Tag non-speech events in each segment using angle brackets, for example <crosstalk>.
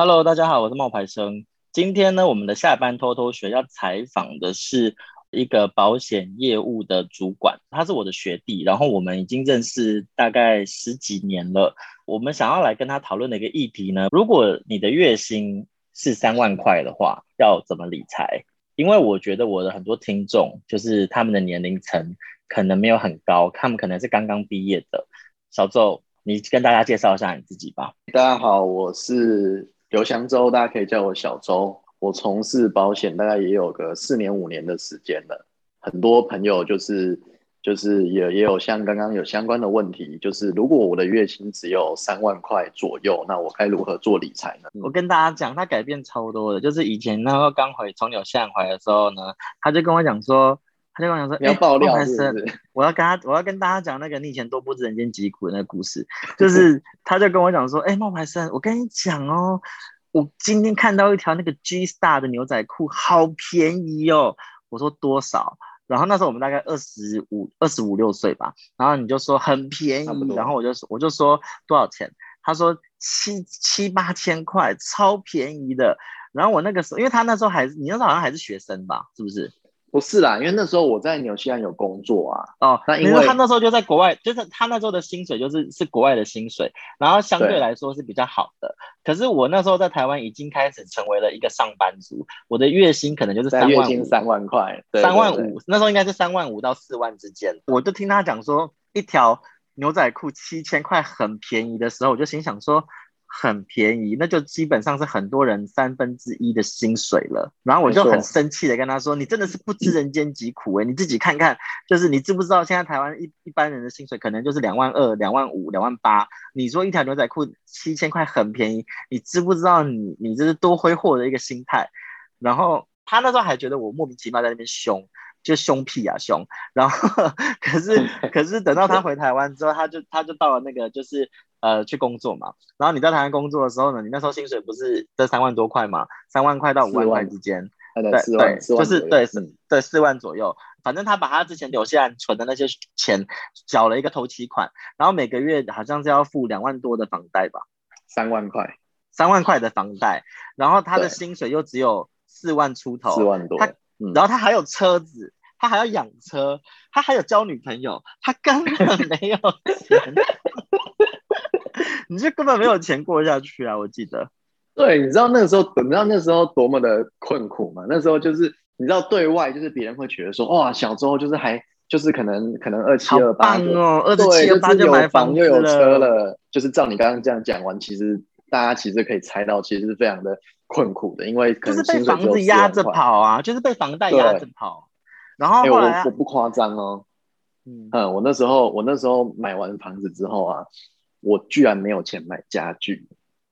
Hello，大家好，我是冒牌生。今天呢，我们的下班偷偷学要采访的是一个保险业务的主管，他是我的学弟，然后我们已经认识大概十几年了。我们想要来跟他讨论的一个议题呢，如果你的月薪是三万块的话，要怎么理财？因为我觉得我的很多听众就是他们的年龄层可能没有很高，他们可能是刚刚毕业的。小周，你跟大家介绍一下你自己吧。大家好，我是。刘翔洲，大家可以叫我小周。我从事保险大概也有个四年五年的时间了。很多朋友就是就是也也有像刚刚有相关的问题，就是如果我的月薪只有三万块左右，那我该如何做理财呢？我跟大家讲，他改变超多的。就是以前那时候刚回从纽西兰回来的时候呢，他就跟我讲说。他就跟我讲说：“你要爆料是不是？欸、我要跟他，我要跟大家讲那个你以前多不知人间疾苦的那个故事。就是 <laughs> 他就跟我讲说：‘哎、欸，冒牌生，我跟你讲哦，我今天看到一条那个 G Star 的牛仔裤，好便宜哦。’我说多少？然后那时候我们大概二十五、二十五六岁吧。然后你就说很便宜，然后我就说我就说多少钱？他说七七八千块，超便宜的。然后我那个时候，因为他那时候还是你那时候好像还是学生吧？是不是？”不是啦，因为那时候我在纽西兰有工作啊。哦，那因为他那时候就在国外，就是他那时候的薪水就是是国外的薪水，然后相对来说是比较好的。可是我那时候在台湾已经开始成为了一个上班族，我的月薪可能就是三万，月薪三万块，三万五，那时候应该是三万五到四万之间。我就听他讲说，一条牛仔裤七千块很便宜的时候，我就心想说。很便宜，那就基本上是很多人三分之一的薪水了。然后我就很生气的跟他说：“你真的是不知人间疾苦诶、欸，你自己看看，就是你知不知道现在台湾一一般人的薪水可能就是两万二、两万五、两万八。你说一条牛仔裤七千块很便宜，你知不知道你你这是多挥霍的一个心态？”然后他那时候还觉得我莫名其妙在那边凶。就凶屁啊凶，然后 <laughs> 可是可是等到他回台湾之后，他就他就到了那个就是呃去工作嘛。然后你在台湾工作的时候呢，你那时候薪水不是这三万多块嘛，三万块到五万块之间，对对，就是对是对四万左右。反正他把他之前留下来存的那些钱缴了一个头期款，然后每个月好像是要付两万多的房贷吧，三万块，三万块的房贷，然后他的薪水又只有四万出头，四万多，他然后他还有车子。他还要养车，他还有交女朋友，他根本 <laughs> 没有钱，<laughs> 你就根本没有钱过下去啊！我记得，对，你知道那个时候，你知道那时候多么的困苦吗？那时候就是你知道对外就是别人会觉得说，哇，小周就是还就是可能可能二七二八哦，二七二八就买房又有车了，就是照你刚刚这样讲完，其实大家其实可以猜到，其实是非常的困苦的，因为可是被房子压着跑啊，就是被房贷压着跑。然后后来、啊欸、我我不夸张哦，嗯嗯，我那时候我那时候买完房子之后啊，我居然没有钱买家具，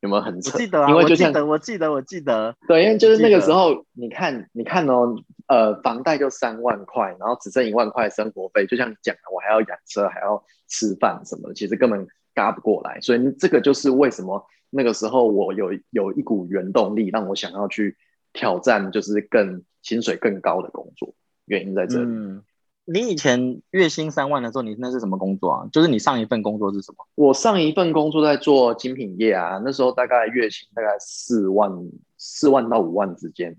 有没有很扯？记得啊，因为就像我记得，我记得，我记得，对，因为就是那个时候，你看，你看哦，呃，房贷就三万块，然后只剩一万块生活费，就像你讲的，我还要养车，还要吃饭什么的，其实根本嘎不过来，所以这个就是为什么那个时候我有有一股原动力，让我想要去挑战，就是更薪水更高的工作。原因在这里。嗯，你以前月薪三万的时候，你那是什么工作啊？就是你上一份工作是什么？我上一份工作在做精品业啊，那时候大概月薪大概四万，四万到五万之间。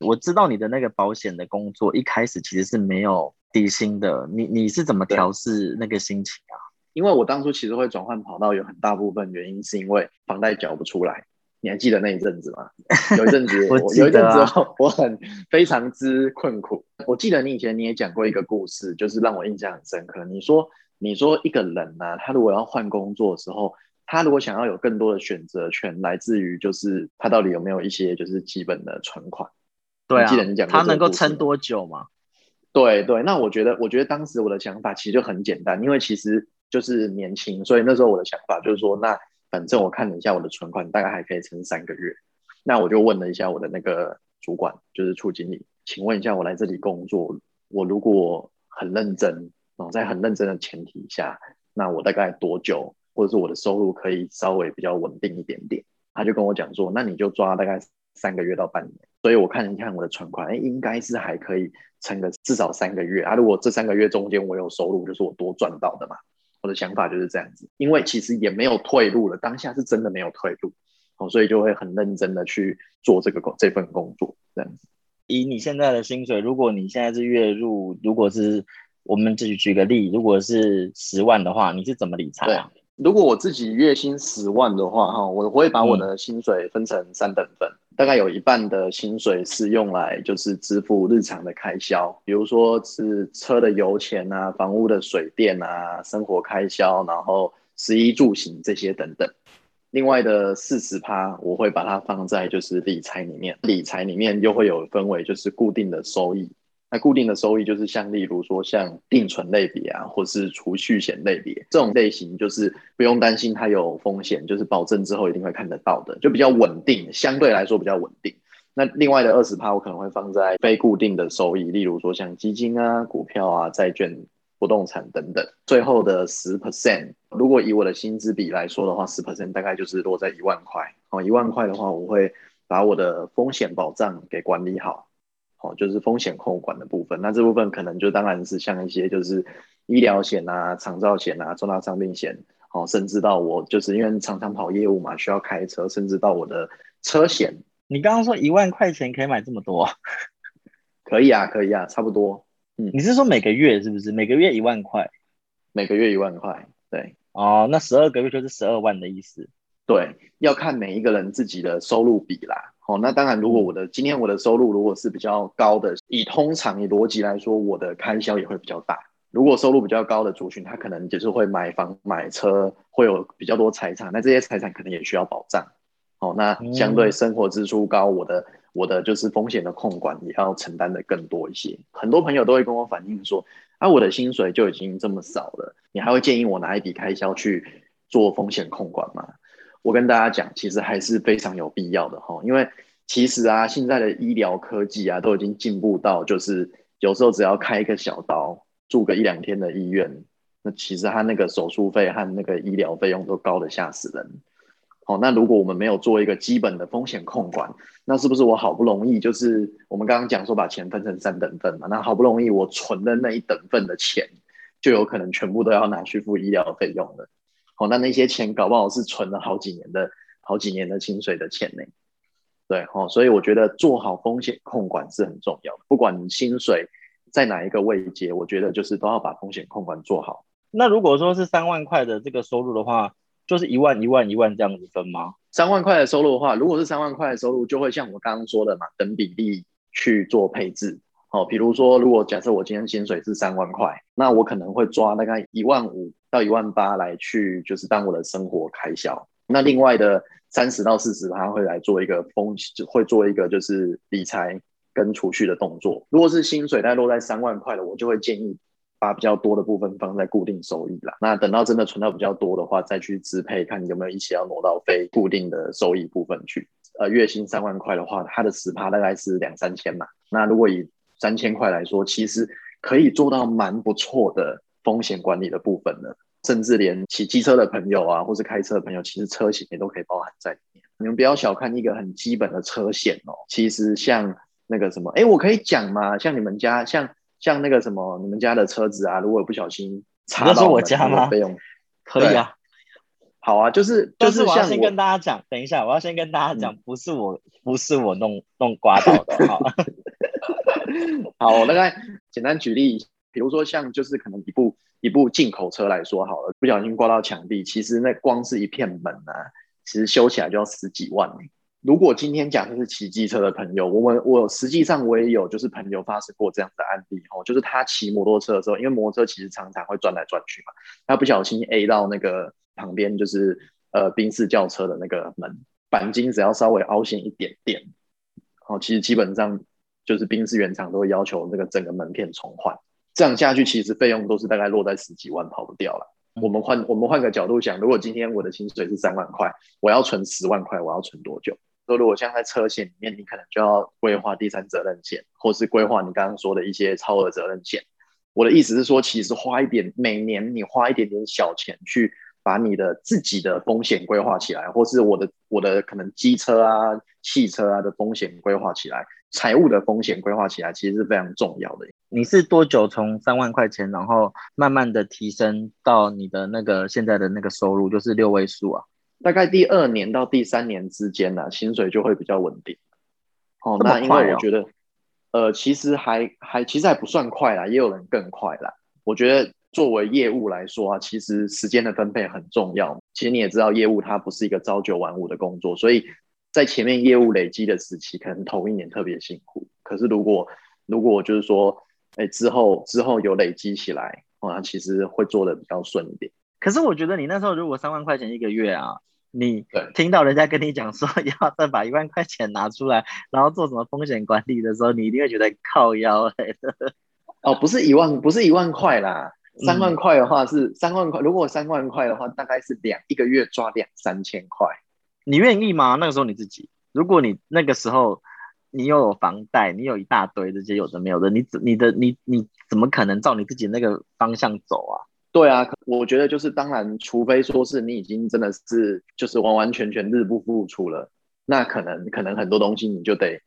我知道你的那个保险的工作一开始其实是没有底薪的，你你是怎么调试那个心情啊？因为我当初其实会转换跑道，有很大部分原因是因为房贷缴不出来。你还记得那一阵子吗？有一阵子，<laughs> 我有一阵子我很非常之困苦。我记得你以前你也讲过一个故事，就是让我印象很深刻。你说，你说一个人呢、啊，他如果要换工作的时候，他如果想要有更多的选择权，来自于就是他到底有没有一些就是基本的存款。对啊，记得你讲他能够撑多久吗？对对，那我觉得，我觉得当时我的想法其实就很简单，因为其实就是年轻，所以那时候我的想法就是说，那。反正我看了一下我的存款，大概还可以撑三个月。那我就问了一下我的那个主管，就是处经理，请问一下，我来这里工作，我如果很认真，然后在很认真的前提下，那我大概多久，或者是我的收入可以稍微比较稳定一点点？他就跟我讲说，那你就抓大概三个月到半年。所以我看一看我的存款，哎，应该是还可以撑个至少三个月啊。如果这三个月中间我有收入，就是我多赚到的嘛。我的想法就是这样子，因为其实也没有退路了，当下是真的没有退路。哦，所以就会很认真的去做这个工这份工作，这样子。以你现在的薪水，如果你现在是月入，如果是我们自己举个例，如果是十万的话，你是怎么理财啊？如果我自己月薪十万的话，哈，我会把我的薪水分成三等份，嗯、大概有一半的薪水是用来就是支付日常的开销，比如说是车的油钱啊、房屋的水电啊、生活开销，然后食衣住行这些等等。另外的四十趴，我会把它放在就是理财里面，理财里面又会有分为就是固定的收益。那固定的收益就是像例如说像定存类别啊，或是储蓄险类别这种类型，就是不用担心它有风险，就是保证之后一定会看得到的，就比较稳定，相对来说比较稳定。那另外的二十趴，我可能会放在非固定的收益，例如说像基金啊、股票啊、债券、不动产等等。最后的十 percent，如果以我的薪资比来说的话，十 percent 大概就是落在一万块。哦，一万块的话，我会把我的风险保障给管理好。哦，就是风险控管的部分，那这部分可能就当然是像一些就是医疗险啊、长照险啊、重大伤病险，哦，甚至到我就是因为常常跑业务嘛，需要开车，甚至到我的车险。你刚刚说一万块钱可以买这么多？<laughs> 可以啊，可以啊，差不多。嗯，你是说每个月是不是？每个月一万块？每个月一万块，对。哦，那十二个月就是十二万的意思。对，要看每一个人自己的收入比啦。哦，那当然，如果我的今天我的收入如果是比较高的，以通常以逻辑来说，我的开销也会比较大。如果收入比较高的族群，他可能就是会买房、买车，会有比较多财产，那这些财产可能也需要保障。哦，那相对生活支出高，我的我的就是风险的控管也要承担的更多一些。很多朋友都会跟我反映说，啊，我的薪水就已经这么少了，你还会建议我拿一笔开销去做风险控管吗？我跟大家讲，其实还是非常有必要的哈，因为其实啊，现在的医疗科技啊，都已经进步到，就是有时候只要开一个小刀，住个一两天的医院，那其实他那个手术费和那个医疗费用都高得吓死人。好，那如果我们没有做一个基本的风险控管，那是不是我好不容易就是我们刚刚讲说把钱分成三等份嘛？那好不容易我存的那一等份的钱，就有可能全部都要拿去付医疗费用了。好，那那些钱搞不好是存了好几年的好几年的薪水的钱呢？对，哦，所以我觉得做好风险控管是很重要的。不管你薪水在哪一个位阶，我觉得就是都要把风险控管做好。那如果说是三万块的这个收入的话，就是一万一万一万这样子分吗？三万块的收入的话，如果是三万块的收入，就会像我刚刚说的嘛，等比例去做配置。哦，比如说，如果假设我今天薪水是三万块，那我可能会抓大概一万五到一万八来去，就是当我的生活开销。那另外的三十到四十，他会来做一个风，会做一个就是理财跟储蓄的动作。如果是薪水大概落在三万块的，我就会建议把比较多的部分放在固定收益啦。那等到真的存到比较多的话，再去支配，看你有没有一起要挪到非固定的收益部分去。呃，月薪三万块的话，它的十趴大概是两三千嘛。那如果以三千块来说，其实可以做到蛮不错的风险管理的部分了，甚至连骑机车的朋友啊，或是开车的朋友，其实车险也都可以包含在里面。你们不要小看一个很基本的车险哦，其实像那个什么，哎，我可以讲吗？像你们家，像像那个什么，你们家的车子啊，如果不小心查到我家吗？费用 <laughs> 可以啊，好啊，就是就是我要先跟大家讲，等一下，我要先跟大家讲，不是我，不是我弄弄刮到的，好。<laughs> <laughs> 好，我大概简单举例，比如说像就是可能一部一部进口车来说好了，不小心刮到墙壁，其实那光是一片门啊，其实修起来就要十几万。如果今天假设是骑机车的朋友，我们我实际上我也有就是朋友发生过这样的案例哦，就是他骑摩托车的时候，因为摩托车其实常常会转来转去嘛，他不小心 A 到那个旁边就是呃宾士轿车的那个门，鈑金只要稍微凹陷一点点，哦，其实基本上。就是宾士原厂都会要求那个整个门片重换，这样下去其实费用都是大概落在十几万，跑不掉了。我们换我们换个角度想，如果今天我的薪水是三万块，我要存十万块，我要存多久？说如果像在车险里面，你可能就要规划第三责任险，或是规划你刚刚说的一些超额责任险。我的意思是说，其实花一点，每年你花一点点小钱去。把你的自己的风险规划起来，或是我的我的可能机车啊、汽车啊的风险规划起来，财务的风险规划起来，其实是非常重要的。你是多久从三万块钱，然后慢慢的提升到你的那个现在的那个收入，就是六位数啊？大概第二年到第三年之间呢、啊，薪水就会比较稳定。哦，那因为我觉得，呃，其实还还其实还不算快啦，也有人更快啦。我觉得作为业务来说啊，其实时间的分配很重要。其实你也知道，业务它不是一个朝九晚五的工作，所以在前面业务累积的时期，可能头一年特别辛苦。可是如果如果就是说，哎，之后之后有累积起来，那其实会做的比较顺一点。可是我觉得你那时候如果三万块钱一个月啊，你听到人家跟你讲说要再把一万块钱拿出来，然后做什么风险管理的时候，你一定会觉得靠腰嘞。哦，不是一万，不是一万块啦，三万块的话是三万块。如果三万块的话，大概是两一个月抓两三千块。你愿意吗？那个时候你自己，如果你那个时候你又有房贷，你有一大堆这些有的没有的，你你的你你怎么可能照你自己那个方向走啊？对啊，我觉得就是当然，除非说是你已经真的是就是完完全全日不敷出了，那可能可能很多东西你就得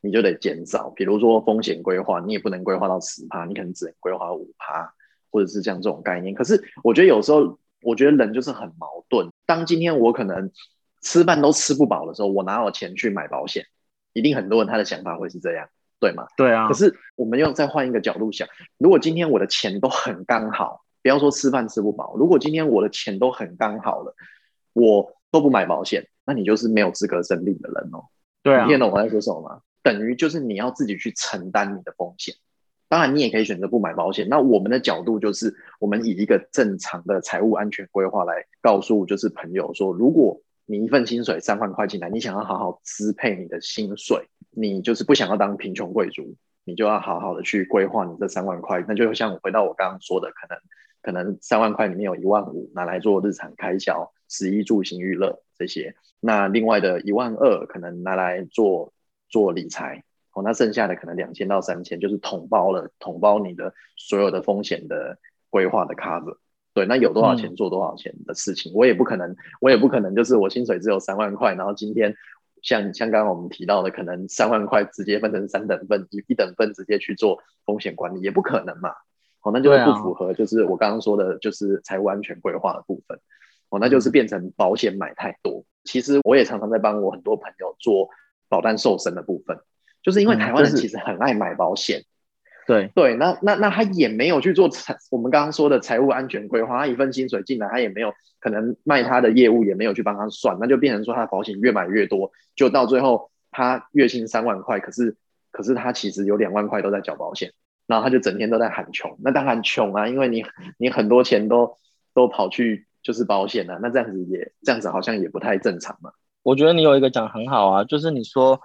你就得减少，比如说风险规划，你也不能规划到十趴，你可能只能规划五趴，或者是像这种概念。可是我觉得有时候，我觉得人就是很矛盾。当今天我可能吃饭都吃不饱的时候，我哪有钱去买保险？一定很多人他的想法会是这样，对吗？对啊。可是我们要再换一个角度想，如果今天我的钱都很刚好。不要说吃饭吃不饱，如果今天我的钱都很刚好了，我都不买保险，那你就是没有资格生病的人哦。对啊，你听懂我在说什么吗？等于就是你要自己去承担你的风险。当然，你也可以选择不买保险。那我们的角度就是，我们以一个正常的财务安全规划来告诉就是朋友说，如果你一份薪水三万块进来，你想要好好支配你的薪水，你就是不想要当贫穷贵族，你就要好好的去规划你这三万块。那就像回到我刚刚说的，可能。可能三万块里面有一万五拿来做日常开销，食衣住行娱乐这些。那另外的一万二可能拿来做做理财，哦，那剩下的可能两千到三千就是统包了，统包你的所有的风险的规划的 cover。对，那有多少钱做多少钱的事情，嗯、我也不可能，我也不可能就是我薪水只有三万块，然后今天像像刚刚我们提到的，可能三万块直接分成三等份，一一等份直接去做风险管理，也不可能嘛。哦，那就会不符合，就是我刚刚说的，就是财务安全规划的部分。哦，那就是变成保险买太多。其实我也常常在帮我很多朋友做保单瘦身的部分，就是因为台湾人其实很爱买保险。嗯，对对，那那那他也没有去做财，我们刚刚说的财务安全规划，他一份薪水进来，他也没有可能卖他的业务，也没有去帮他算，那就变成说他的保险越买越多，就到最后他月薪三万块，可是可是他其实有两万块都在缴保险。然后他就整天都在喊穷，那当然穷啊，因为你你很多钱都都跑去就是保险了，啊，那这样子也这样子好像也不太正常嘛。我觉得你有一个讲很好啊，就是你说。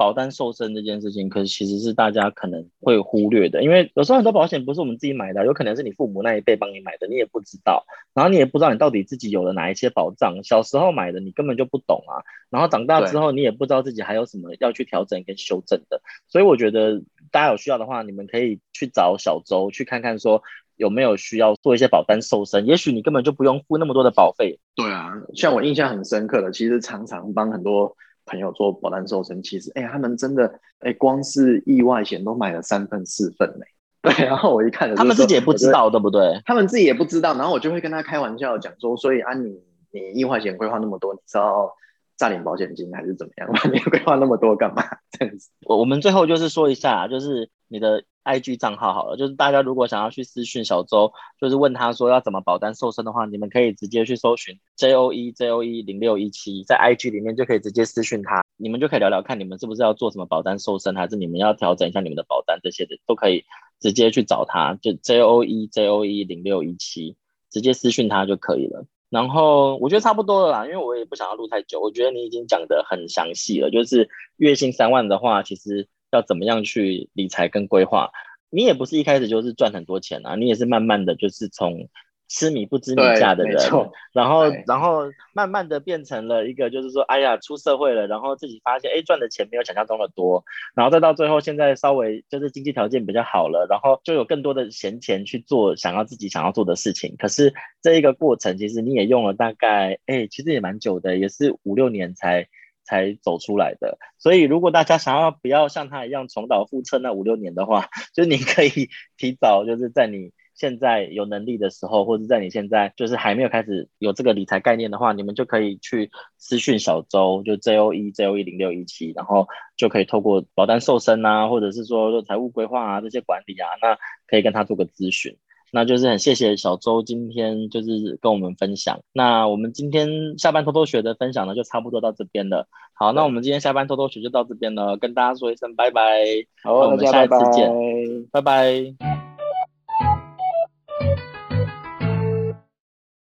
保单瘦身这件事情，可是其实是大家可能会忽略的，因为有时候很多保险不是我们自己买的，有可能是你父母那一辈帮你买的，你也不知道，然后你也不知道你到底自己有了哪一些保障。小时候买的你根本就不懂啊，然后长大之后你也不知道自己还有什么要去调整跟修正的。所以我觉得大家有需要的话，你们可以去找小周去看看，说有没有需要做一些保单瘦身，也许你根本就不用付那么多的保费。对啊，像我印象很深刻的，其实常常帮很多。朋友做保单瘦身，其实哎、欸，他们真的哎、欸，光是意外险都买了三份四份呢。<laughs> 对，然后我一看，他们自己也不知道，对不对？他们自己也不知道，然后我就会跟他开玩笑讲说，所以啊你，你你意外险规划那么多，你知道诈领保险金还是怎么样吗？<laughs> 你规划那么多干嘛？这样子。我我们最后就是说一下，就是你的。IG 账号好了，就是大家如果想要去私讯小周，就是问他说要怎么保单瘦身的话，你们可以直接去搜寻 JOE JOE 零六一七，在 IG 里面就可以直接私讯他，你们就可以聊聊看你们是不是要做什么保单瘦身，还是你们要调整一下你们的保单这些的，都可以直接去找他，就 JOE JOE 零六一七，直接私讯他就可以了。然后我觉得差不多了啦，因为我也不想要录太久，我觉得你已经讲得很详细了，就是月薪三万的话，其实。要怎么样去理财跟规划？你也不是一开始就是赚很多钱啊，你也是慢慢的就是从吃米不知米价的人，然后然后慢慢的变成了一个就是说，哎呀，出社会了，然后自己发现，哎，赚的钱没有想象中的多，然后再到最后现在稍微就是经济条件比较好了，然后就有更多的闲钱去做想要自己想要做的事情。可是这一个过程，其实你也用了大概，哎，其实也蛮久的，也是五六年才。才走出来的，所以如果大家想要不要像他一样重蹈覆辙那五六年的话，就你可以 <laughs> 提早，就是在你现在有能力的时候，或者在你现在就是还没有开始有这个理财概念的话，你们就可以去私讯小周，就 J O E J O E 零六一七，然后就可以透过保单瘦身啊，或者是说财务规划啊这些管理啊，那可以跟他做个咨询。那就是很谢谢小周今天就是跟我们分享。那我们今天下班偷偷学的分享呢，就差不多到这边了。好，那我们今天下班偷偷学就到这边了，跟大家说一声拜拜。我们下一次见，拜拜。拜拜。